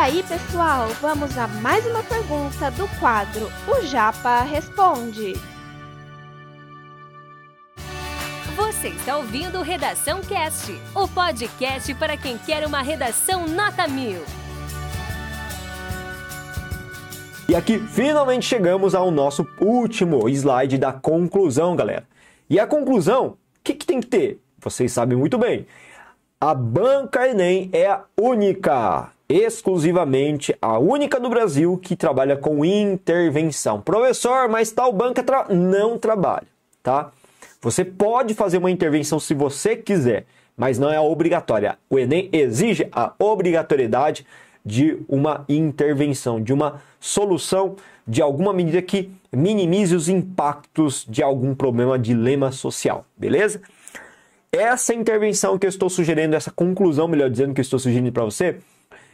aí, pessoal, vamos a mais uma pergunta do quadro O Japa Responde. Você está ouvindo Redação Cast, o podcast para quem quer uma redação nota mil. E aqui finalmente chegamos ao nosso último slide da conclusão, galera. E a conclusão, o que, que tem que ter? Vocês sabem muito bem. A banca Enem é a única, exclusivamente a única do Brasil que trabalha com intervenção. Professor, mas tal banca tra não trabalha, tá? Você pode fazer uma intervenção se você quiser, mas não é obrigatória. O Enem exige a obrigatoriedade de uma intervenção, de uma solução de alguma medida que minimize os impactos de algum problema, dilema social, beleza? Essa intervenção que eu estou sugerindo, essa conclusão, melhor dizendo, que eu estou sugerindo para você,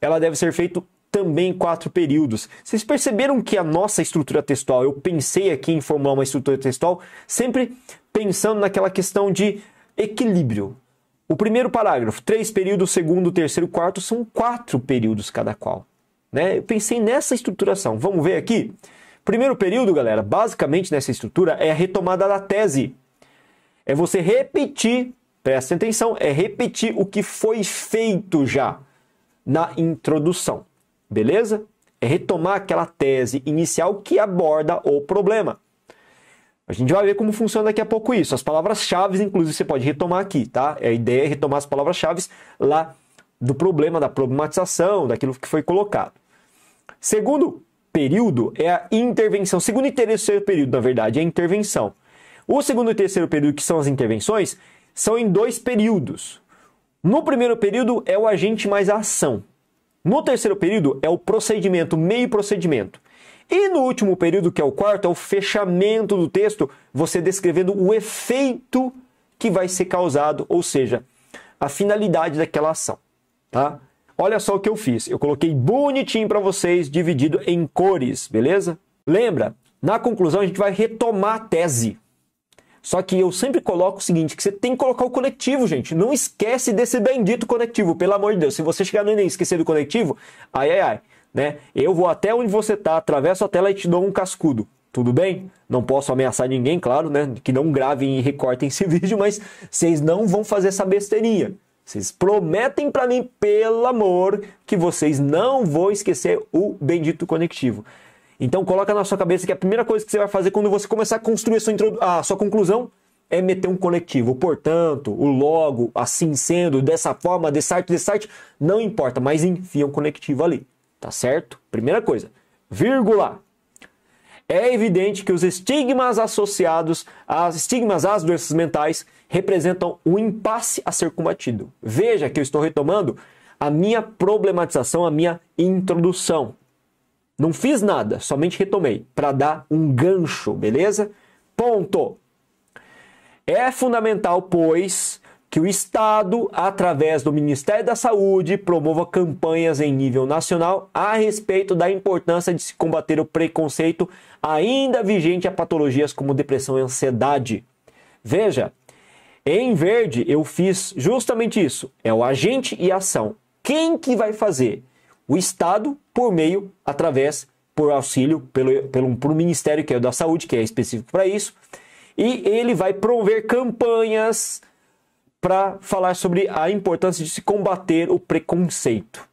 ela deve ser feita também em quatro períodos. Vocês perceberam que a nossa estrutura textual, eu pensei aqui em formular uma estrutura textual, sempre pensando naquela questão de equilíbrio. O primeiro parágrafo, três períodos, segundo, terceiro, quarto, são quatro períodos cada qual. Né? Eu pensei nessa estruturação. Vamos ver aqui? Primeiro período, galera, basicamente nessa estrutura é a retomada da tese. É você repetir Presta atenção, é repetir o que foi feito já na introdução, beleza? É retomar aquela tese inicial que aborda o problema. A gente vai ver como funciona daqui a pouco isso. As palavras-chave, inclusive, você pode retomar aqui, tá? A ideia é retomar as palavras-chave lá do problema, da problematização, daquilo que foi colocado. Segundo período é a intervenção. Segundo e terceiro período, na verdade, é a intervenção. O segundo e terceiro período, que são as intervenções, são em dois períodos. No primeiro período é o agente mais a ação. No terceiro período é o procedimento, meio procedimento. E no último período, que é o quarto, é o fechamento do texto, você descrevendo o efeito que vai ser causado, ou seja, a finalidade daquela ação, tá? Olha só o que eu fiz. Eu coloquei bonitinho para vocês, dividido em cores, beleza? Lembra? Na conclusão a gente vai retomar a tese. Só que eu sempre coloco o seguinte, que você tem que colocar o conectivo, gente. Não esquece desse bendito conectivo, pelo amor de Deus. Se você chegar no Enem e esquecer do conectivo, ai, ai, ai. Né? Eu vou até onde você está, atravesso a tela e te dou um cascudo. Tudo bem? Não posso ameaçar ninguém, claro, né? Que não gravem e recortem esse vídeo, mas vocês não vão fazer essa besteirinha. Vocês prometem para mim, pelo amor, que vocês não vão esquecer o bendito conectivo. Então coloca na sua cabeça que a primeira coisa que você vai fazer quando você começar a construir a sua, a sua conclusão é meter um conectivo. Portanto, o logo, assim sendo, dessa forma, desse arte, desse arte, não importa, mas enfia um conectivo ali. Tá certo? Primeira coisa. Vírgula. É evidente que os estigmas associados às estigmas às doenças mentais representam um impasse a ser combatido. Veja que eu estou retomando a minha problematização, a minha introdução. Não fiz nada, somente retomei para dar um gancho, beleza? Ponto. É fundamental, pois, que o Estado, através do Ministério da Saúde, promova campanhas em nível nacional a respeito da importância de se combater o preconceito ainda vigente a patologias como depressão e ansiedade. Veja, em verde eu fiz justamente isso. É o agente e ação. Quem que vai fazer? O Estado por meio, através, por auxílio, pelo, pelo, por um ministério que é o da saúde, que é específico para isso, e ele vai promover campanhas para falar sobre a importância de se combater o preconceito.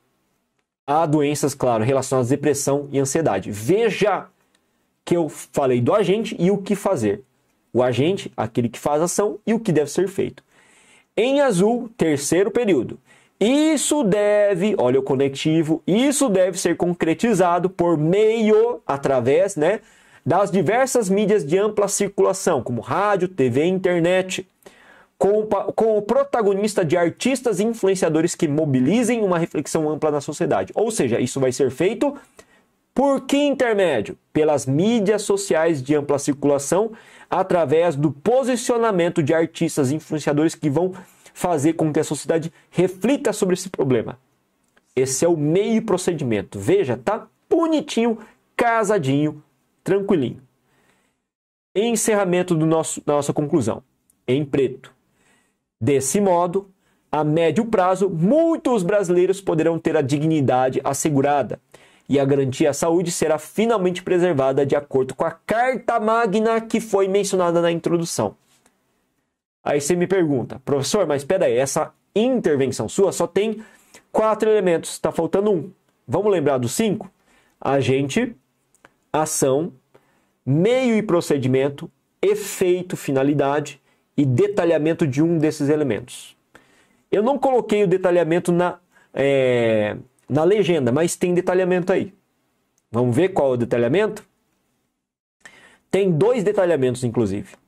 Há doenças, claro, relacionadas à depressão e ansiedade. Veja que eu falei do agente e o que fazer. O agente, aquele que faz ação e o que deve ser feito. Em azul, terceiro período. Isso deve, olha o conectivo, isso deve ser concretizado por meio, através, né, das diversas mídias de ampla circulação, como rádio, TV internet, com, com o protagonista de artistas e influenciadores que mobilizem uma reflexão ampla na sociedade. Ou seja, isso vai ser feito por que intermédio? Pelas mídias sociais de ampla circulação, através do posicionamento de artistas e influenciadores que vão fazer com que a sociedade reflita sobre esse problema. Esse é o meio procedimento. Veja, tá bonitinho, casadinho, tranquilinho. Encerramento do nosso, da nossa conclusão. Em preto. Desse modo, a médio prazo, muitos brasileiros poderão ter a dignidade assegurada e a garantia à saúde será finalmente preservada de acordo com a Carta Magna que foi mencionada na introdução. Aí você me pergunta, professor, mas espera aí, essa intervenção sua só tem quatro elementos, está faltando um. Vamos lembrar dos cinco? Agente, ação, meio e procedimento, efeito, finalidade e detalhamento de um desses elementos. Eu não coloquei o detalhamento na, é, na legenda, mas tem detalhamento aí. Vamos ver qual é o detalhamento? Tem dois detalhamentos, inclusive.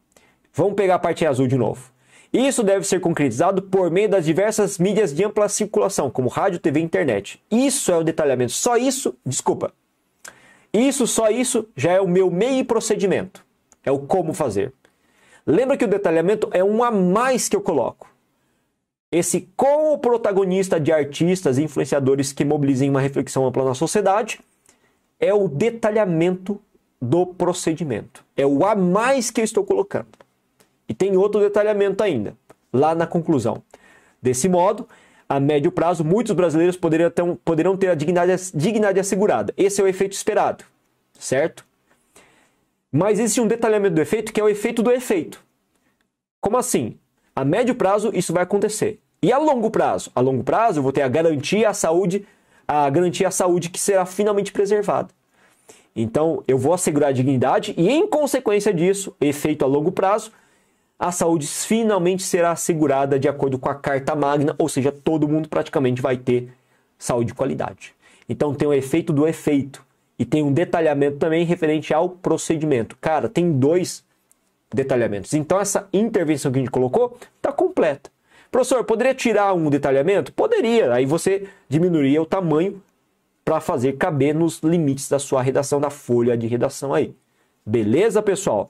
Vamos pegar a parte azul de novo. Isso deve ser concretizado por meio das diversas mídias de ampla circulação, como rádio, TV e internet. Isso é o detalhamento. Só isso, desculpa. Isso, só isso, já é o meu meio e procedimento. É o como fazer. Lembra que o detalhamento é um a mais que eu coloco. Esse com o protagonista de artistas e influenciadores que mobilizem uma reflexão ampla na sociedade é o detalhamento do procedimento. É o a mais que eu estou colocando. E tem outro detalhamento ainda, lá na conclusão. Desse modo, a médio prazo, muitos brasileiros poderão ter, poderão ter a dignidade, dignidade assegurada. Esse é o efeito esperado, certo? Mas existe um detalhamento do efeito que é o efeito do efeito. Como assim? A médio prazo isso vai acontecer. E a longo prazo? A longo prazo eu vou ter a garantia à saúde, a garantia à saúde que será finalmente preservada. Então eu vou assegurar a dignidade e em consequência disso, efeito a longo prazo, a saúde finalmente será assegurada de acordo com a Carta Magna, ou seja, todo mundo praticamente vai ter saúde de qualidade. Então tem o efeito do efeito e tem um detalhamento também referente ao procedimento. Cara, tem dois detalhamentos. Então essa intervenção que a gente colocou está completa. Professor, poderia tirar um detalhamento? Poderia. Aí você diminuiria o tamanho para fazer caber nos limites da sua redação, da folha de redação aí. Beleza, pessoal?